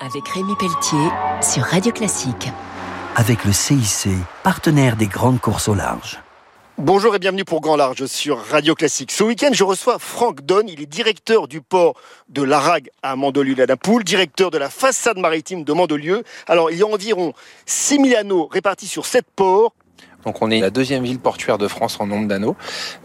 avec Rémi Pelletier sur Radio Classique. Avec le CIC, partenaire des grandes courses au large. Bonjour et bienvenue pour Grand Large sur Radio Classique. Ce week-end, je reçois Franck Donne. Il est directeur du port de l'Arague à Mandelieu-la-Napoule, directeur de la façade maritime de Mandelieu. Alors, il y a environ 6000 anneaux répartis sur 7 ports. Donc on est la deuxième ville portuaire de France en nombre d'anneaux.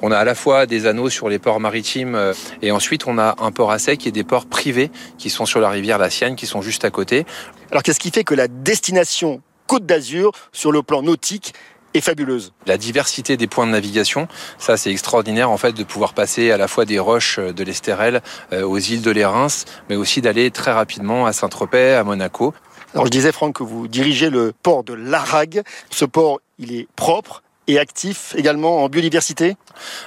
On a à la fois des anneaux sur les ports maritimes euh, et ensuite on a un port à sec et des ports privés qui sont sur la rivière La Sienne, qui sont juste à côté. Alors qu'est-ce qui fait que la destination Côte d'Azur, sur le plan nautique, est fabuleuse? La diversité des points de navigation, ça c'est extraordinaire en fait de pouvoir passer à la fois des roches de l'Estérel euh, aux îles de l'Érins, mais aussi d'aller très rapidement à Saint-Tropez, à Monaco. Alors je disais Franck que vous dirigez le port de l'Arague. Ce port, il est propre, et actif également en biodiversité?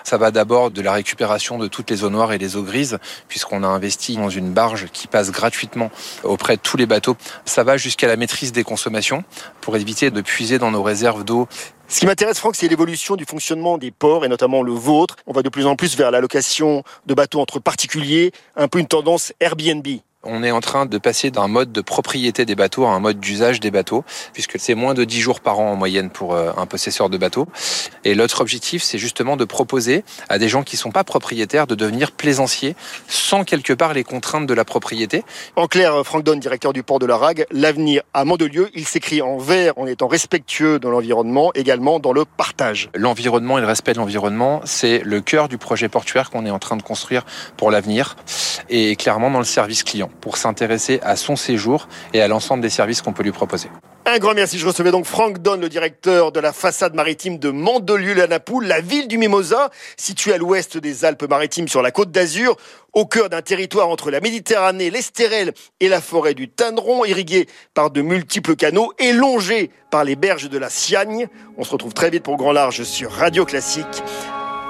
Ça va d'abord de la récupération de toutes les eaux noires et les eaux grises, puisqu'on a investi dans une barge qui passe gratuitement auprès de tous les bateaux. Ça va jusqu'à la maîtrise des consommations pour éviter de puiser dans nos réserves d'eau ce qui m'intéresse, Franck, c'est l'évolution du fonctionnement des ports, et notamment le vôtre. On va de plus en plus vers la location de bateaux entre particuliers, un peu une tendance Airbnb. On est en train de passer d'un mode de propriété des bateaux à un mode d'usage des bateaux, puisque c'est moins de 10 jours par an en moyenne pour euh, un possesseur de bateau. Et l'autre objectif, c'est justement de proposer à des gens qui sont pas propriétaires de devenir plaisanciers sans quelque part les contraintes de la propriété. En clair, Franck Donne, directeur du port de la Rague, l'avenir à Mandelieu, il s'écrit en vert en étant respectueux de l'environnement, également dans le partage. L'environnement et le respect de l'environnement, c'est le cœur du projet portuaire qu'on est en train de construire pour l'avenir et clairement dans le service client pour s'intéresser à son séjour et à l'ensemble des services qu'on peut lui proposer. Un grand merci. Je recevais donc Franck Donne, le directeur de la façade maritime de Mandelieu-la-Napoule, la ville du Mimosa, située à l'ouest des Alpes-Maritimes sur la côte d'Azur, au cœur d'un territoire entre la Méditerranée, l'Estérel et la forêt du Tanneron, irrigué par de multiples canaux et longé par les berges de la Siagne. On se retrouve très vite pour Grand Large sur Radio Classique.